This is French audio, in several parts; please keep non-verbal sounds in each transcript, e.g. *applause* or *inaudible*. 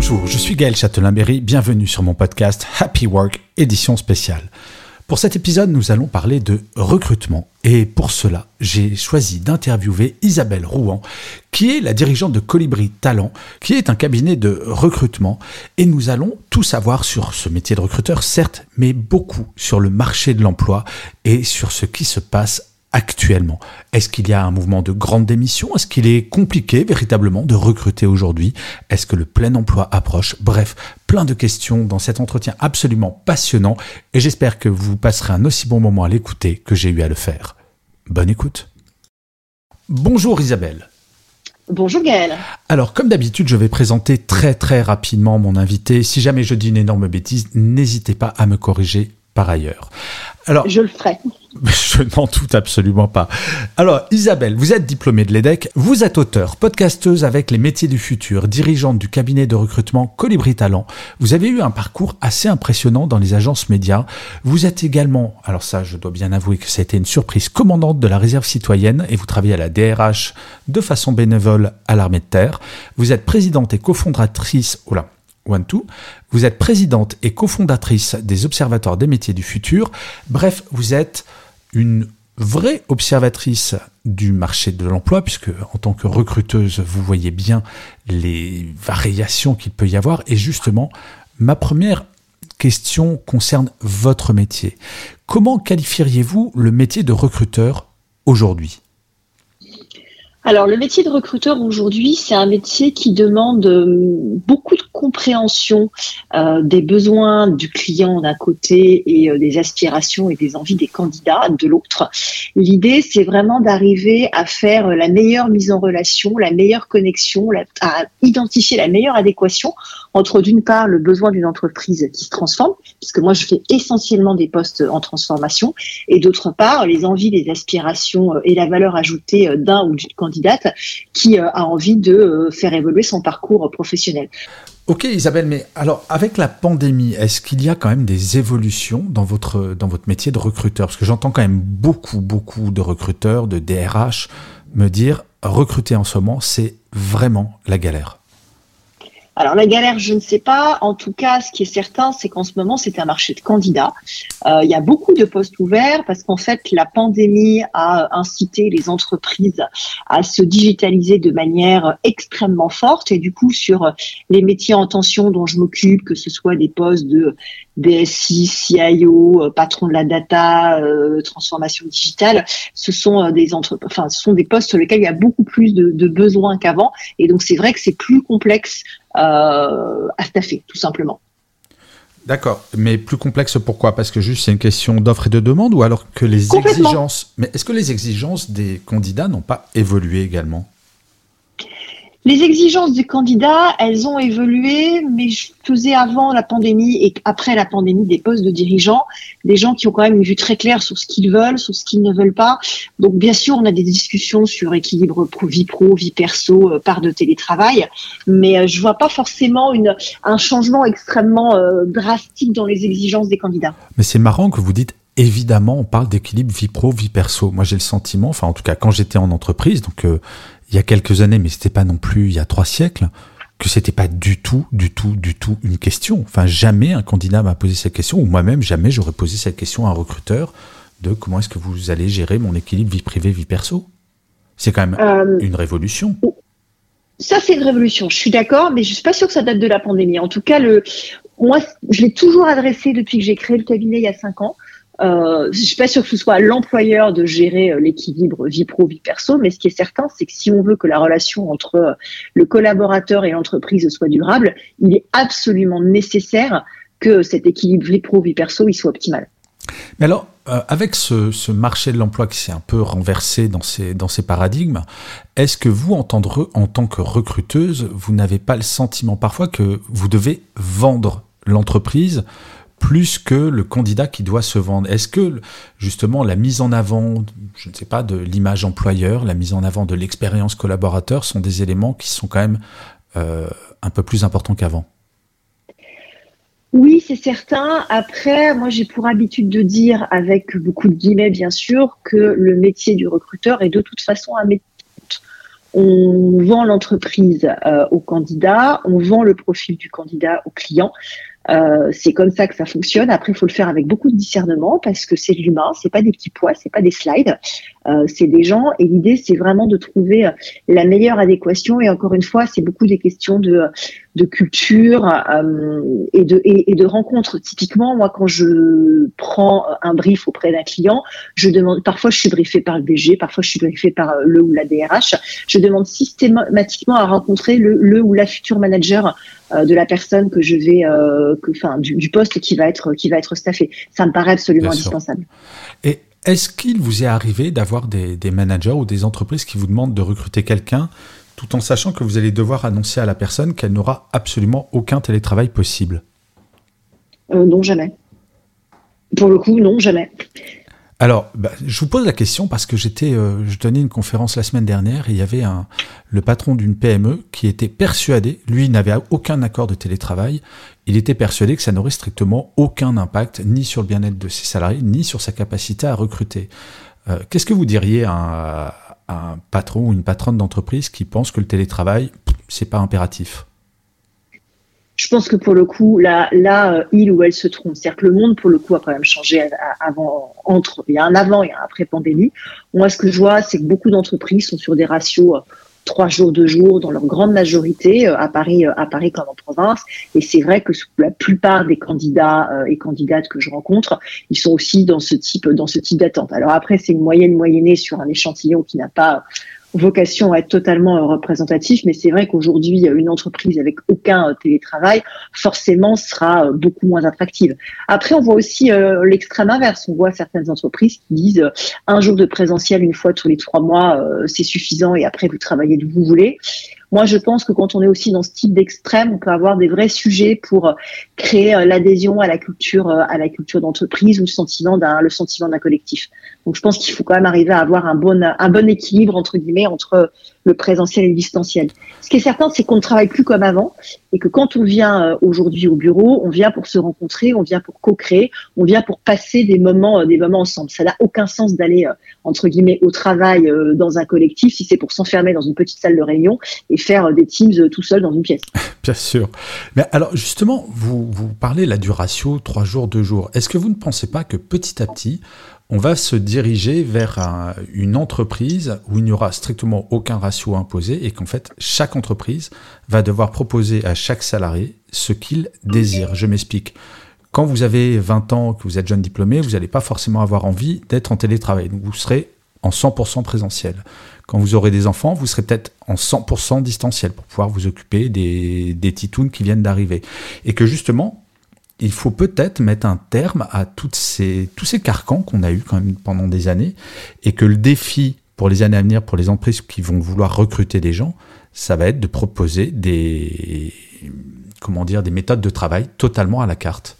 Bonjour, je suis Gaël Châtelain-Berry, bienvenue sur mon podcast Happy Work, édition spéciale. Pour cet épisode, nous allons parler de recrutement. Et pour cela, j'ai choisi d'interviewer Isabelle Rouen, qui est la dirigeante de Colibri Talent, qui est un cabinet de recrutement. Et nous allons tout savoir sur ce métier de recruteur, certes, mais beaucoup sur le marché de l'emploi et sur ce qui se passe actuellement Est-ce qu'il y a un mouvement de grande démission? Est-ce qu'il est compliqué véritablement de recruter aujourd'hui? Est-ce que le plein emploi approche? Bref, plein de questions dans cet entretien absolument passionnant et j'espère que vous passerez un aussi bon moment à l'écouter que j'ai eu à le faire. Bonne écoute. Bonjour Isabelle. Bonjour Gaël. Alors, comme d'habitude, je vais présenter très très rapidement mon invité. Si jamais je dis une énorme bêtise, n'hésitez pas à me corriger par ailleurs. Alors, je le ferai. *laughs* Je n'en doute absolument pas. Alors, Isabelle, vous êtes diplômée de l'EDEC, vous êtes auteur, podcasteuse avec les métiers du futur, dirigeante du cabinet de recrutement Colibri Talent. Vous avez eu un parcours assez impressionnant dans les agences médias. Vous êtes également, alors ça, je dois bien avouer que ça a été une surprise, commandante de la réserve citoyenne et vous travaillez à la DRH de façon bénévole à l'armée de terre. Vous êtes présidente et cofondatrice, oh là, Vous êtes présidente et cofondatrice des Observatoires des métiers du futur. Bref, vous êtes une vraie observatrice du marché de l'emploi, puisque en tant que recruteuse, vous voyez bien les variations qu'il peut y avoir. Et justement, ma première question concerne votre métier. Comment qualifieriez-vous le métier de recruteur aujourd'hui? Alors, le métier de recruteur aujourd'hui, c'est un métier qui demande euh, beaucoup de compréhension euh, des besoins du client d'un côté et euh, des aspirations et des envies des candidats de l'autre. L'idée, c'est vraiment d'arriver à faire la meilleure mise en relation, la meilleure connexion, à identifier la meilleure adéquation entre d'une part le besoin d'une entreprise qui se transforme, puisque moi je fais essentiellement des postes en transformation, et d'autre part les envies, les aspirations et la valeur ajoutée d'un ou d'une qui euh, a envie de euh, faire évoluer son parcours professionnel. Ok Isabelle, mais alors avec la pandémie, est-ce qu'il y a quand même des évolutions dans votre métier de recruteur? Parce que j'entends quand même beaucoup, beaucoup de recruteurs, de DRH me dire recruter en ce moment, c'est vraiment la galère. Alors la galère, je ne sais pas. En tout cas, ce qui est certain, c'est qu'en ce moment, c'est un marché de candidats. Euh, il y a beaucoup de postes ouverts parce qu'en fait, la pandémie a incité les entreprises à se digitaliser de manière extrêmement forte. Et du coup, sur les métiers en tension dont je m'occupe, que ce soit des postes de DSI, CIO, euh, patron de la data, euh, transformation digitale, ce sont des entre... enfin, ce sont des postes sur lesquels il y a beaucoup plus de, de besoins qu'avant. Et donc, c'est vrai que c'est plus complexe à staffer, tout simplement. D'accord, mais plus complexe pourquoi? Parce que juste c'est une question d'offre et de demande ou alors que les exigences. Mais est-ce que les exigences des candidats n'ont pas évolué également? Les exigences des candidats, elles ont évolué, mais je faisais avant la pandémie et après la pandémie des postes de dirigeants, des gens qui ont quand même une vue très claire sur ce qu'ils veulent, sur ce qu'ils ne veulent pas. Donc bien sûr, on a des discussions sur équilibre vie pro, vie perso, euh, part de télétravail, mais euh, je vois pas forcément un changement extrêmement euh, drastique dans les exigences des candidats. Mais c'est marrant que vous dites évidemment, on parle d'équilibre vie pro, vie perso. Moi, j'ai le sentiment, enfin, en tout cas, quand j'étais en entreprise, donc il y a quelques années, mais c'était pas non plus il y a trois siècles, que c'était pas du tout, du tout, du tout une question. Enfin, jamais un candidat m'a posé cette question, ou moi-même, jamais j'aurais posé cette question à un recruteur de comment est-ce que vous allez gérer mon équilibre vie privée, vie perso. C'est quand même euh, une révolution. Ça, c'est une révolution. Je suis d'accord, mais je suis pas sûr que ça date de la pandémie. En tout cas, le, moi, je l'ai toujours adressé depuis que j'ai créé le cabinet il y a cinq ans. Euh, je suis pas sûre que ce soit l'employeur de gérer euh, l'équilibre vie pro vie perso, mais ce qui est certain, c'est que si on veut que la relation entre euh, le collaborateur et l'entreprise soit durable, il est absolument nécessaire que cet équilibre vie pro vie perso soit optimal. Mais alors, euh, avec ce, marché de l'emploi qui s'est un peu renversé dans ces, paradigmes, est-ce que vous, en tant que recruteuse, vous n'avez pas le sentiment parfois que vous devez vendre l'entreprise plus que le candidat qui doit se vendre Est-ce que justement la mise en avant, je ne sais pas, de l'image employeur, la mise en avant de l'expérience collaborateur sont des éléments qui sont quand même euh, un peu plus importants qu'avant? Oui, c'est certain. Après, moi, j'ai pour habitude de dire, avec beaucoup de guillemets, bien sûr, que le métier du recruteur est de toute façon un métier. On vend l'entreprise euh, au candidat, on vend le profil du candidat au client. Euh, c'est comme ça que ça fonctionne. Après, il faut le faire avec beaucoup de discernement parce que c'est l'humain, c'est pas des petits pois, c'est pas des slides, euh, c'est des gens. Et l'idée, c'est vraiment de trouver la meilleure adéquation. Et encore une fois, c'est beaucoup des questions de, de culture euh, et de et, de rencontres. Typiquement, moi, quand je prends un brief auprès d'un client, je demande. Parfois, je suis briefée par le DG, parfois, je suis briefée par le ou la DRH. Je demande systématiquement à rencontrer le, le ou la future manager de la personne que je vais, que, enfin, du, poste qui va être qui va être staffé. Ça me paraît absolument indispensable. Et est-ce qu'il vous est arrivé d'avoir des, managers ou des entreprises qui vous demandent de recruter quelqu'un tout en sachant que vous allez devoir annoncer à la personne qu'elle n'aura absolument aucun télétravail possible euh, Non, jamais. Pour le coup, non, jamais. Alors, bah, je vous pose la question parce que j'étais, euh, je donnais une conférence la semaine dernière et il y avait un, le patron d'une PME qui était persuadé, lui n'avait aucun accord de télétravail, il était persuadé que ça n'aurait strictement aucun impact ni sur le bien-être de ses salariés ni sur sa capacité à recruter. Euh, qu'est-ce que vous diriez à un, patron ou une patronne d'entreprise qui pense que le télétravail, c'est pas impératif je pense que pour le coup, là, là, euh, il ou elle se trompe. C'est-à-dire que le monde, pour le coup, a quand même changé avant, entre, il y a un avant et un après pandémie. Moi, ce que je vois, c'est que beaucoup d'entreprises sont sur des ratios euh, trois jours, deux jours, dans leur grande majorité, euh, à Paris, à Paris comme en province. Et c'est vrai que la plupart des candidats et candidates que je rencontre, ils sont aussi dans ce type, dans ce type d'attente. Alors après, c'est une moyenne moyennée sur un échantillon qui n'a pas vocation à être totalement euh, représentatif, mais c'est vrai qu'aujourd'hui, une entreprise avec aucun euh, télétravail, forcément, sera euh, beaucoup moins attractive. Après, on voit aussi l'extrême inverse. On voit certaines entreprises qui disent un jour de présentiel une fois tous les trois mois, c'est suffisant et après, vous travaillez d'où vous voulez. Moi, je pense que quand on est aussi dans ce type d'extrême, on peut avoir des vrais sujets pour créer l'adhésion à la culture, à la culture d'entreprise ou le sentiment d'un, le sentiment d'un collectif. Donc, je pense qu'il faut quand même arriver à avoir un bon, un bon équilibre entre guillemets entre le présentiel et le distanciel. Ce qui est certain, c'est qu'on ne travaille plus comme avant et que quand on vient euh, aujourd'hui au bureau, on vient pour se rencontrer, on vient pour co-créer, on vient pour passer des moments, euh, des moments ensemble. Ça n'a aucun sens d'aller euh, entre guillemets au travail dans un collectif si c'est pour s'enfermer dans une petite salle de réunion et faire des teams tout seul dans une pièce. *laughs* Bien sûr. Mais alors justement, vous, vous parlez là du ratio 3 jours, 2 jours. Est-ce que vous ne pensez pas que petit à petit, on va se diriger vers une entreprise où il n'y aura strictement aucun ratio imposé et qu'en fait, chaque entreprise va devoir proposer à chaque salarié ce qu'il désire. Je m'explique. Quand vous avez 20 ans, que vous êtes jeune diplômé, vous n'allez pas forcément avoir envie d'être en télétravail. Vous serez en 100% présentiel. Quand vous aurez des enfants, vous serez peut-être en 100% distanciel pour pouvoir vous occuper des, des titounes qui viennent d'arriver. Et que justement, il faut peut-être mettre un terme à toutes ces, tous ces carcans qu'on a eu quand même pendant des années et que le défi pour les années à venir, pour les entreprises qui vont vouloir recruter des gens, ça va être de proposer des, comment dire, des méthodes de travail totalement à la carte.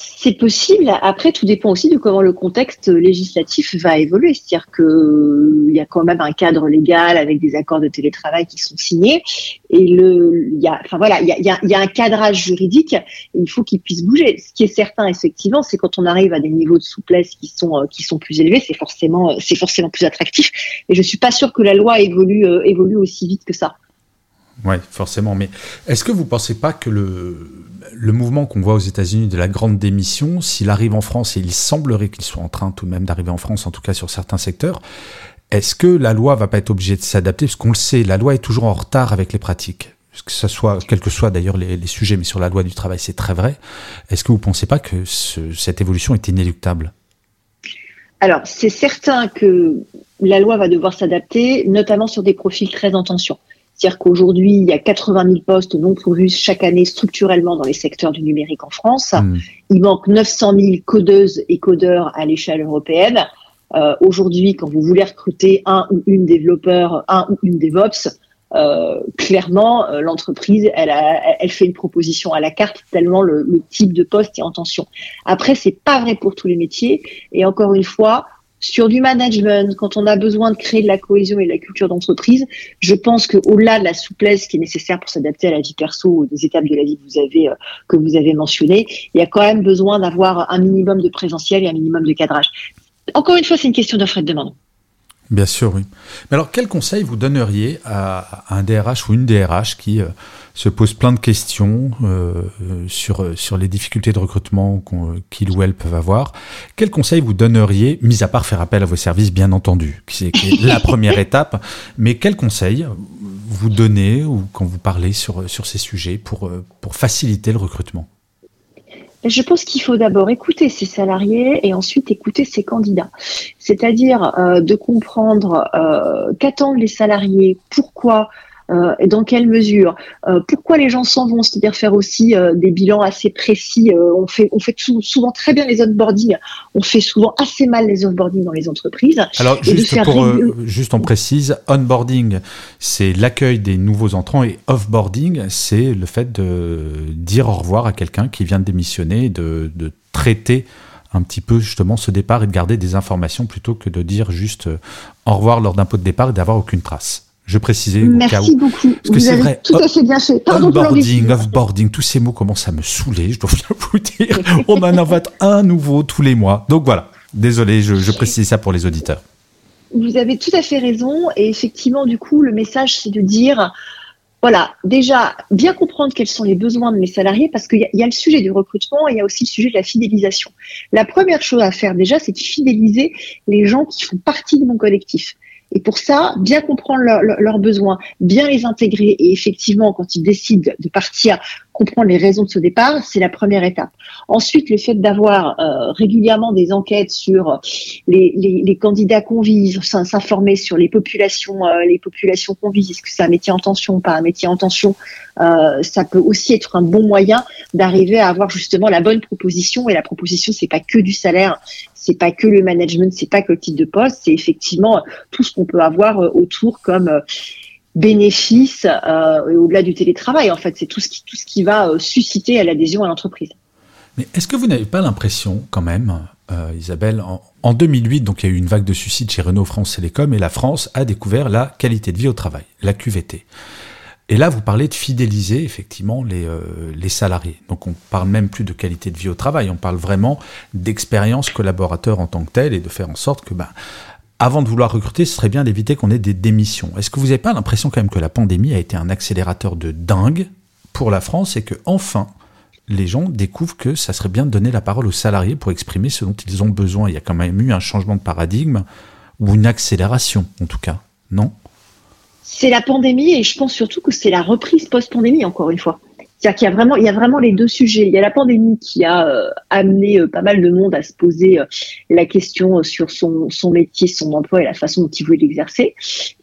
C'est possible. Après, tout dépend aussi de comment le contexte législatif va évoluer. C'est-à-dire qu'il y a quand même un cadre légal avec des accords de télétravail qui sont signés. Et le, il y a, enfin voilà, il y a, il y a un cadrage juridique. Et il faut qu'il puisse bouger. Ce qui est certain, effectivement, c'est quand on arrive à des niveaux de souplesse qui sont euh, qui sont plus élevés, c'est forcément c'est forcément plus attractif. Et je suis pas sûre que la loi évolue euh, évolue aussi vite que ça. Oui, forcément. Mais est-ce que vous ne pensez pas que le, le mouvement qu'on voit aux États-Unis de la grande démission, s'il arrive en France, et il semblerait qu'il soit en train tout de même d'arriver en France, en tout cas sur certains secteurs, est-ce que la loi va pas être obligée de s'adapter? Parce qu'on le sait, la loi est toujours en retard avec les pratiques. Que ce soit, quels que soient d'ailleurs les, sujets, mais sur la loi du travail, c'est très vrai. Est-ce que vous ne pensez pas que cette évolution est inéluctable? Alors, c'est certain que la loi va devoir s'adapter, notamment sur des profils très en tension. C'est-à-dire qu'aujourd'hui, il y a 80 000 postes non pourvus chaque année structurellement dans les secteurs du numérique en France. Hmm. Il manque 900 000 codeuses et codeurs à l'échelle européenne. Euh, aujourd'hui, quand vous voulez recruter un ou une développeur, un ou une DevOps, euh, clairement, euh, l'entreprise, elle, elle fait une proposition à la carte tellement le, le, type de poste est en tension. Après, c'est pas vrai pour tous les métiers. Et encore une fois, sur du management, quand on a besoin de créer de la cohésion et de la culture d'entreprise, je pense qu'au-delà de la souplesse qui est nécessaire pour s'adapter à la vie perso ou des étapes de la vie que vous avez, euh, que vous avez mentionnées, il y a quand même besoin d'avoir un minimum de présentiel et un minimum de cadrage. Encore une fois, c'est une question d'offre et de demande. Bien sûr, oui. Mais alors, quel conseil vous donneriez à un DRH ou une DRH qui euh, se pose plein de questions euh, sur, sur les difficultés de recrutement qu'il ou elle peuvent avoir Quel conseil vous donneriez, mis à part faire appel à vos services, bien entendu, qui est, la *laughs* première étape, mais quel conseil vous donnez ou quand vous parlez sur, sur ces sujets pour, euh, pour faciliter le recrutement? Je pense qu'il faut d'abord écouter ses salariés et ensuite écouter ses candidats. C'est-à-dire euh, de comprendre euh, qu'attendent les salariés, pourquoi euh, et dans quelle mesure euh, Pourquoi les gens s'en vont C'est-à-dire faire aussi euh, des bilans assez précis. on fait, on fait souvent très bien les onboarding. On fait souvent assez mal les onboarding dans les entreprises. Alors juste, pour, juste on précise, onboarding, c'est l'accueil des nouveaux entrants et offboarding, c'est le fait de dire au revoir à quelqu'un qui vient de démissionner, de, de traiter un petit peu justement ce départ et de garder des informations plutôt que de dire juste au revoir lors d'un pot de départ et d'avoir aucune trace. Je précisais Merci beaucoup. Parce que c'est vrai. Tout à fait bien fait. Pardon onboarding, offboarding, tous ces mots commencent à me saouler, je dois bien *laughs* vous dire. On en invente un nouveau tous les mois. Donc voilà. Désolé, je, je précise ça pour les auditeurs. Vous avez tout à fait raison. Et effectivement, du coup, le message, c'est de dire, voilà, déjà, bien comprendre quels sont les besoins de mes salariés, parce qu'il y, y, a le sujet du recrutement et il y a aussi le sujet de la fidélisation. La première chose à faire déjà, c'est de fidéliser les gens qui font partie de mon collectif. Et pour ça, bien comprendre leurs besoins, bien les intégrer. Et effectivement, quand ils décident de partir, comprendre les raisons de ce départ, c'est la première étape. Ensuite, le fait d'avoir euh, régulièrement des enquêtes sur les, les, les candidats qu'on vise, s'informer sur les populations, euh, les populations qu'on vise, est-ce que c'est un métier en tension, pas un métier en tension, euh, ça peut aussi être un bon moyen d'arriver à avoir justement la bonne proposition. Et la proposition, c'est pas que du salaire, c'est pas que le management, c'est pas que le titre de poste, c'est effectivement tout ce qu'on peut avoir euh, autour comme euh, bénéfice euh, au-delà du télétravail. En fait, c'est tout ce qui va euh, susciter à l'adhésion à l'entreprise. Mais est-ce que vous n'avez pas l'impression, quand même, Isabelle, en, 2008, donc il y a eu une vague de suicides chez Renault France Télécom et la France a découvert la qualité de vie au travail, la QVT. Et là, vous parlez de fidéliser effectivement les, euh, salariés. Donc on parle même plus de qualité de vie au travail, on parle vraiment d'expérience collaborateur en tant que tel et de faire en sorte que, ben, avant de vouloir recruter, ce serait bien d'éviter qu'on ait des démissions. Est-ce que vous n'avez pas l'impression quand même que la pandémie a été un accélérateur de dingue pour la France et que enfin les gens découvrent que ça serait bien de donner la parole aux salariés pour exprimer ce dont ils ont besoin? Il y a quand même eu un changement de paradigme ou une accélération en tout cas, non? C'est la pandémie et je pense surtout que c'est la reprise post-pandémie, encore une fois. C'est-à-dire qu'il y a vraiment, il y a vraiment les deux sujets. Il y a la pandémie qui a euh, amené euh, pas mal de monde à se poser euh, la question sur son, son métier, son emploi et la façon dont il voulait l'exercer.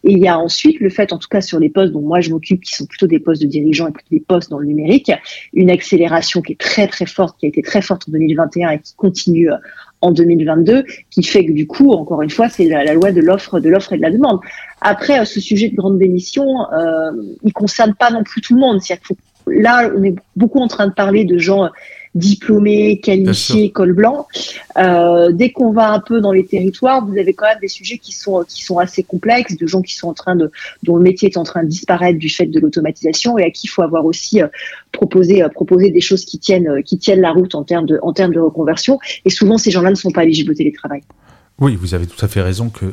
Et il y a ensuite le fait, en tout cas sur les postes dont moi je m'occupe, qui sont plutôt des postes de dirigeants et plutôt des postes dans le numérique, une accélération qui est très très forte, qui a été très forte en 2021 et qui continue en 2022, qui fait que du coup, encore une fois, c'est la, loi de l'offre, de l'offre et de la demande. Après, ce sujet de grande démission, euh, il concerne pas non plus tout le monde. cest là, on est beaucoup en train de parler de gens diplômés, qualifiés, col blanc. Euh, dès qu'on va un peu dans les territoires, vous avez quand même des sujets qui sont qui sont assez complexes, de gens qui sont en train de dont le métier est en train de disparaître du fait de l'automatisation et à qui il faut avoir aussi euh, proposé euh, proposer des choses qui tiennent euh, qui tiennent la route en termes de en termes de reconversion. Et souvent, ces gens-là ne sont pas éligibles au télétravail. Oui, vous avez tout à fait raison que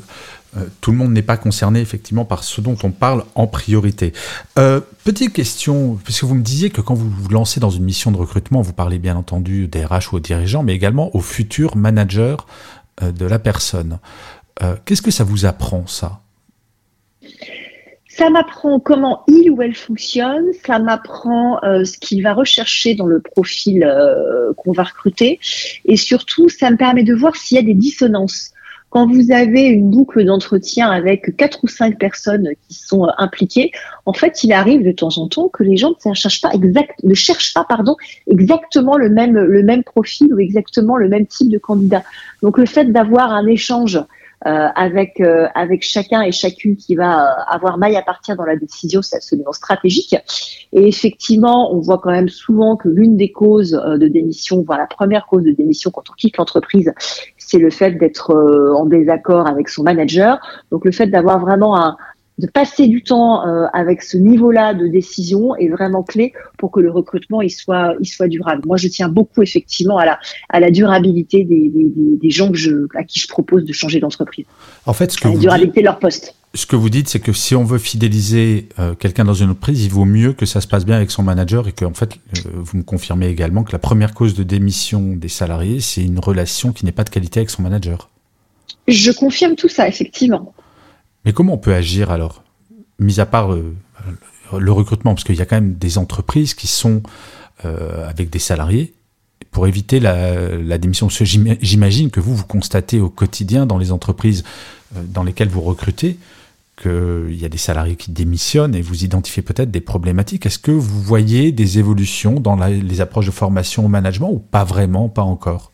euh, tout le monde n'est pas concerné effectivement par ce dont on parle en priorité. Euh, petite question, puisque vous me disiez que quand vous vous lancez dans une mission de recrutement, vous parlez bien entendu des RH ou aux dirigeants, mais également aux futurs managers euh, de la personne. Qu'est-ce que ça vous apprend ça? Ça m'apprend comment il ou elle fonctionne, ça m'apprend ce qu'il va rechercher dans le profil qu'on va recruter, et surtout, ça me permet de voir s'il y a des dissonances quand vous avez une boucle d'entretien avec quatre ou cinq personnes qui sont euh, impliquées, en fait, il arrive de temps en temps que les gens ne cherchent pas exact, ne cherchent pas, pardon, exactement le même, le même profil ou exactement le même type de candidat. Donc, le fait d'avoir un échange avec euh, avec chacun et chacune qui va euh, avoir maille à partir dans la décision, c'est absolument stratégique. Et effectivement, on voit quand même souvent que l'une des causes de démission, voire la première cause de démission quand on quitte l'entreprise, c'est le fait d'être en désaccord avec son manager. Donc le fait d'avoir vraiment un, de passer du temps euh, avec ce niveau-là de décision est vraiment clé pour que le recrutement il soit il soit durable. Moi, je tiens beaucoup effectivement à la à la durabilité des, des, des gens que je à qui je propose de changer d'entreprise. En fait, ce que la vous durabilité de leur poste. Ce que vous dites, c'est que si on veut fidéliser euh, quelqu'un dans une entreprise, il vaut mieux que ça se passe bien avec son manager et que, en fait, euh, vous me confirmez également que la première cause de démission des salariés, c'est une relation qui n'est pas de qualité avec son manager. Je confirme tout ça, effectivement. Mais comment on peut agir alors Mis à part euh, le recrutement, parce qu'il y a quand même des entreprises qui sont euh, avec des salariés pour éviter la, démission. J'imagine que vous, vous constatez au quotidien dans les entreprises euh, dans lesquelles vous recrutez qu'il y a des salariés qui démissionnent et vous identifiez peut-être des problématiques. Est-ce que vous voyez des évolutions dans les approches de formation au management ou pas vraiment, pas encore?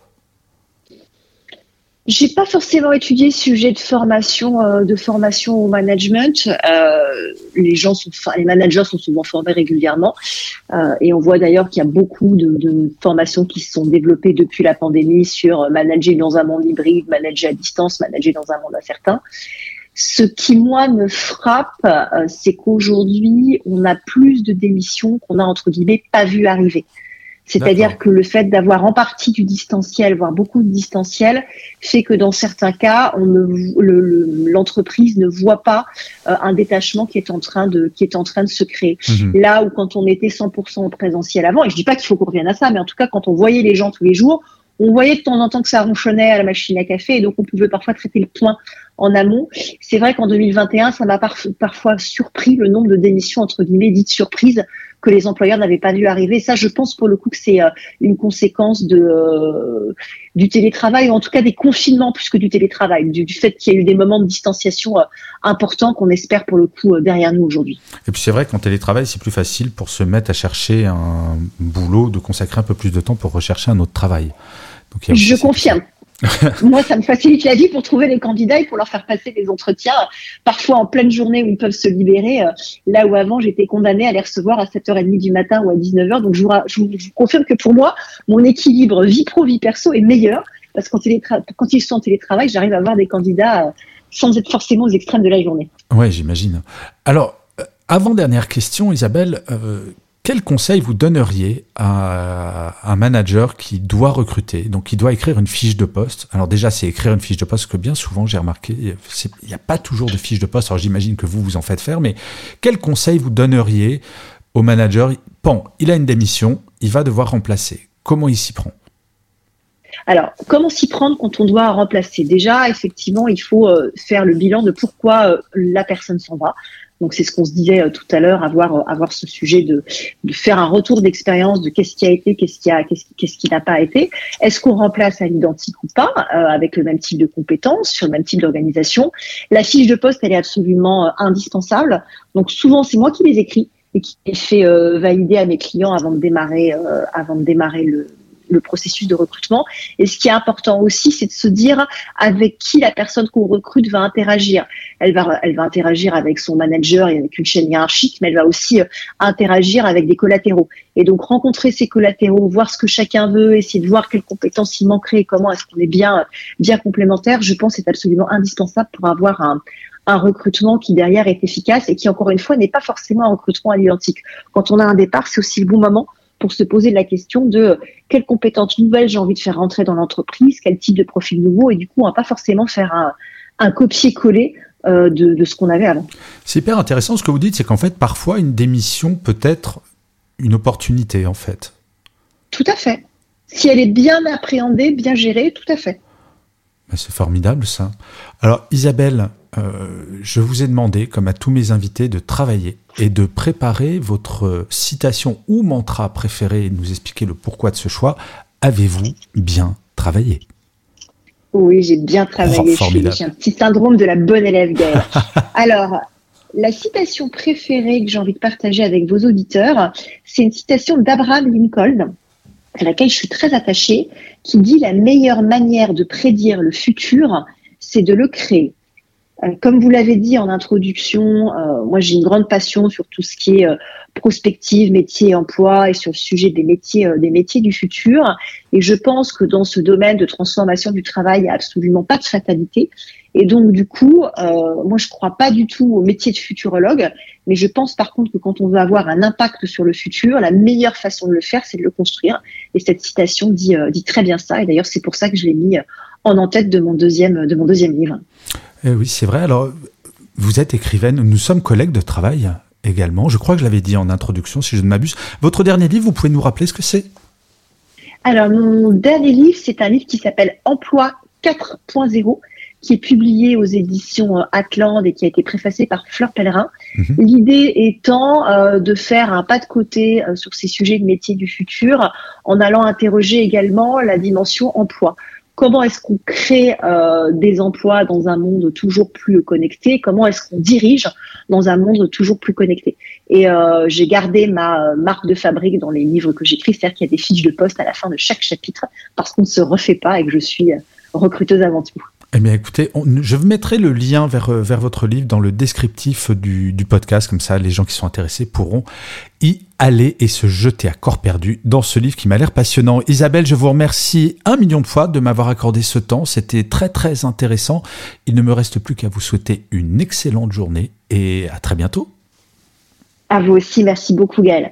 J'ai pas forcément étudié ce sujet de formation, euh, de formation au management. Euh, les gens sont, les managers sont souvent formés régulièrement, euh, et on voit d'ailleurs qu'il y a beaucoup de, de, formations qui se sont développées depuis la pandémie sur manager dans un monde hybride, manager à distance, manager dans un monde incertain. Ce qui moi me frappe, euh, c'est qu'aujourd'hui on a plus de démissions qu'on a entre guillemets pas vu arriver. C'est-à-dire que le fait d'avoir en partie du distanciel, voire beaucoup de distanciel, fait que dans certains cas, l'entreprise ne voit pas euh, un détachement qui est en train de qui est en train de se créer. Mhm. Là où quand on était 100% en présentiel avant, et je dis pas qu'il faut qu'on revienne à ça, mais en tout cas quand on voyait les gens tous les jours, on voyait de temps en temps que ça ronchonnait à la machine à café, et donc on pouvait parfois traiter le point en amont. C'est vrai qu'en 2021, ça m'a parfois surpris le nombre de démissions entre guillemets dites surprises que les employeurs n'avaient pas vu arriver. Ça, je pense pour le coup que c'est euh, une conséquence de euh, du télétravail, ou en tout cas des confinements plus que du télétravail, du, fait qu'il y a eu des moments de distanciation euh, importants qu'on espère pour le coup derrière nous aujourd'hui. Et puis c'est vrai qu'en télétravail, c'est plus facile pour se mettre à chercher un boulot, de consacrer un peu plus de temps pour rechercher un autre travail. Donc, je confirme. *laughs* Moi, ça me facilite la vie pour trouver les candidats et pour leur faire passer des entretiens, parfois en pleine journée où ils peuvent se libérer, euh, là où avant j'étais condamnée à les recevoir à 7h30 du matin ou à 19h. Donc je vous, confirme que pour moi, mon équilibre vie pro, vie perso est meilleur parce que quand, ils sont en télétravail, j'arrive à avoir des candidats euh, sans être forcément aux extrêmes de la journée. Oui, j'imagine. Alors, euh, avant-dernière question, Isabelle, quel conseil vous donneriez à un manager qui doit recruter, donc qui doit écrire une fiche de poste? Alors déjà, c'est écrire une fiche de poste, que bien souvent, j'ai remarqué, il n'y a pas toujours de fiche de poste, alors j'imagine que vous, vous en faites faire, mais quel conseil vous donneriez au manager? Bon, il a une démission, il va devoir remplacer. Comment il s'y prend? Alors, comment s'y prendre quand on doit remplacer? Déjà, effectivement, il faut euh, faire le bilan de pourquoi euh, la personne s'en va. Donc c'est ce qu'on se disait euh, tout à l'heure, avoir euh, avoir ce sujet de, de faire un retour d'expérience de qu'est-ce qui a été, qu'est-ce qui a, qu'est-ce qui n'a pas été. Est-ce qu'on remplace à l'identique ou pas, euh, avec le même type de compétences, sur le même type d'organisation? La fiche de poste, elle est absolument indispensable. Donc souvent c'est moi qui les écris et qui les fais valider à mes clients avant de démarrer, avant de démarrer le, le processus de recrutement. Et ce qui est important aussi, c'est de se dire avec qui la personne qu'on recrute va interagir. Elle va, elle va interagir avec son manager et avec une chaîne hiérarchique, mais elle va aussi euh, interagir avec des collatéraux. Et donc rencontrer ces collatéraux, voir ce que chacun veut, essayer de voir quelles compétences il manquerait comment est-ce qu'on est bien, bien complémentaires, je pense, est absolument indispensable pour avoir un, un recrutement qui derrière est efficace et qui encore une fois n'est pas forcément un recrutement à l'identique. Quand on a un départ, c'est aussi le bon moment pour se poser la question de quelles compétences nouvelles j'ai envie de faire rentrer dans l'entreprise, quel type de profil nouveau, et du coup, on va pas forcément faire un, copier-coller euh, de, ce qu'on avait avant. C'est hyper intéressant ce que vous dites, c'est qu'en fait, parfois, une démission peut être une opportunité, en fait. Tout à fait. Si elle est bien appréhendée, bien gérée, tout à fait. C'est formidable ça. Alors Isabelle, euh, je vous ai demandé, comme à tous mes invités, de travailler et de préparer votre citation ou mantra préféré et de nous expliquer le pourquoi de ce choix. Avez-vous bien travaillé? Oui, j'ai bien travaillé. Oh, j'ai un petit syndrome de la bonne élève, Gaëlle. *laughs* Alors, la citation préférée que j'ai envie de partager avec vos auditeurs, c'est une citation d'Abraham Lincoln, à laquelle je suis très attachée, qui dit la meilleure manière de prédire le futur, c'est de le créer. Euh, comme vous l'avez dit en introduction, euh, moi j'ai une grande passion sur tout ce qui est euh, prospective, métier, emploi et sur le sujet des métiers, des métiers du futur. Et je pense que dans ce domaine de transformation du travail, il n'y a absolument pas de fatalité. Et donc du coup, moi je ne crois pas du tout au métier de futurologue, mais je pense par contre que quand on veut avoir un impact sur le futur, la meilleure façon de le faire, c'est de le construire. Et cette citation dit, dit très bien ça. Et d'ailleurs c'est pour ça que je l'ai mis en en-tête de mon deuxième, de mon deuxième livre. Eh oui, c'est vrai. Alors, vous êtes écrivaine, nous sommes collègues de travail également. Je crois que je l'avais dit en introduction, si je ne m'abuse. Votre dernier livre, vous pouvez nous rappeler ce que c'est? Alors, mon dernier livre, c'est un livre qui s'appelle Emploi 4.0 qui est publié aux éditions euh, Atland et qui a été préfacé par Fleur Pellerin. Mhm. L'idée étant euh, de faire un pas de côté euh, sur ces sujets de métier du futur en allant interroger également la dimension emploi comment est-ce qu'on crée euh, des emplois dans un monde toujours plus connecté, comment est-ce qu'on dirige dans un monde toujours plus connecté? Et euh, j'ai gardé ma marque de fabrique dans les livres que j'écris, c'est-à-dire qu'il y a des fiches de poste à la fin de chaque chapitre parce qu'on ne se refait pas et que je suis recruteuse avant tout. Eh bien, écoutez, je mettrai le lien vers, euh, vers votre livre dans le descriptif du, du, podcast, comme ça les gens qui sont intéressés pourront y aller et se jeter à corps perdu dans ce livre qui m'a l'air passionnant. Isabelle, je vous remercie un million de fois de m'avoir accordé ce temps, c'était très très intéressant. Il ne me reste plus qu'à vous souhaiter une excellente journée et à très bientôt. À vous aussi, merci beaucoup Gaël.